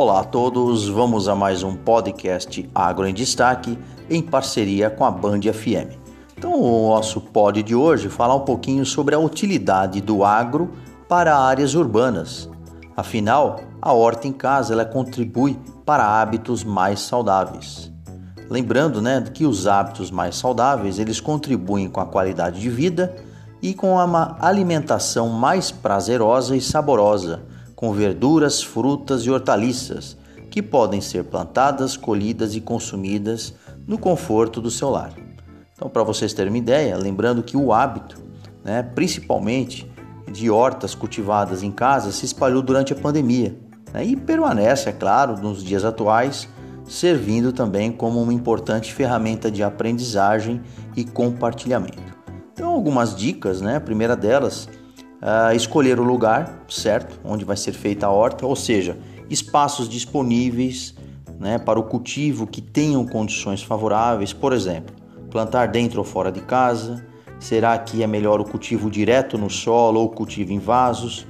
Olá a todos, vamos a mais um podcast Agro em Destaque em parceria com a Band FM. Então, o nosso pod de hoje falar um pouquinho sobre a utilidade do agro para áreas urbanas. Afinal, a horta em casa ela contribui para hábitos mais saudáveis. Lembrando, né, que os hábitos mais saudáveis eles contribuem com a qualidade de vida e com uma alimentação mais prazerosa e saborosa, com verduras, frutas e hortaliças que podem ser plantadas, colhidas e consumidas no conforto do seu lar. Então, para vocês terem uma ideia, lembrando que o hábito, né, principalmente de hortas cultivadas em casa, se espalhou durante a pandemia né, e permanece, é claro, nos dias atuais, servindo também como uma importante ferramenta de aprendizagem e compartilhamento. Então, algumas dicas, né? A primeira delas, uh, escolher o lugar certo onde vai ser feita a horta, ou seja, espaços disponíveis né, para o cultivo que tenham condições favoráveis, por exemplo, plantar dentro ou fora de casa. Será que é melhor o cultivo direto no solo ou cultivo em vasos?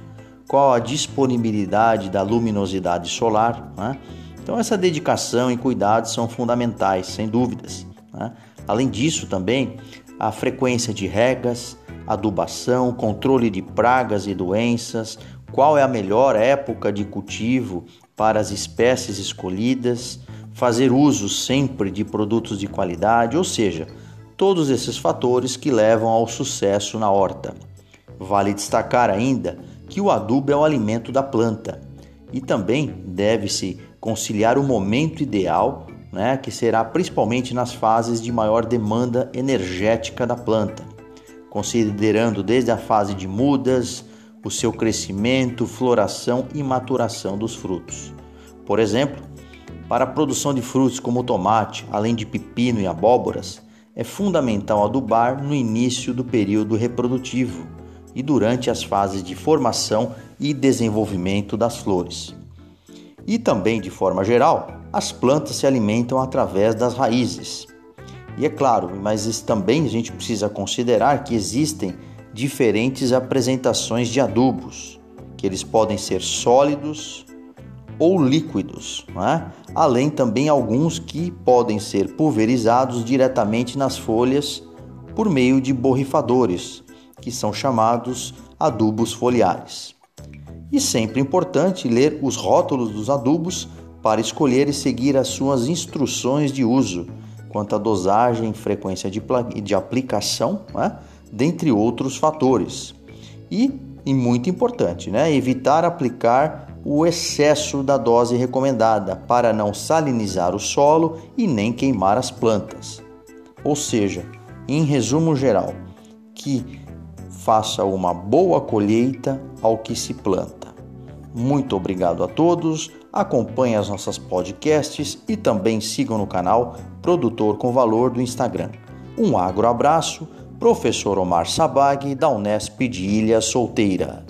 Qual a disponibilidade da luminosidade solar? Né? Então, essa dedicação e cuidado são fundamentais, sem dúvidas. Né? Além disso, também a frequência de regas, adubação, controle de pragas e doenças, qual é a melhor época de cultivo para as espécies escolhidas, fazer uso sempre de produtos de qualidade, ou seja, todos esses fatores que levam ao sucesso na horta. Vale destacar ainda que o adubo é o alimento da planta e também deve-se conciliar o momento ideal né, que será principalmente nas fases de maior demanda energética da planta, considerando desde a fase de mudas, o seu crescimento, floração e maturação dos frutos. Por exemplo, para a produção de frutos como tomate, além de pepino e abóboras, é fundamental adubar no início do período reprodutivo e durante as fases de formação e desenvolvimento das flores. E também, de forma geral, as plantas se alimentam através das raízes. E é claro, mas também a gente precisa considerar que existem diferentes apresentações de adubos, que eles podem ser sólidos ou líquidos, é? além também alguns que podem ser pulverizados diretamente nas folhas por meio de borrifadores, que são chamados adubos foliares. E sempre importante ler os rótulos dos adubos para escolher e seguir as suas instruções de uso quanto à dosagem, frequência de, de aplicação, né? dentre outros fatores. E, e muito importante, né? evitar aplicar o excesso da dose recomendada para não salinizar o solo e nem queimar as plantas. Ou seja, em resumo geral, que faça uma boa colheita ao que se planta. Muito obrigado a todos Acompanhe as nossas podcasts e também sigam no canal Produtor com Valor do Instagram. Um agro abraço, professor Omar Sabag, da Unesp de Ilha Solteira.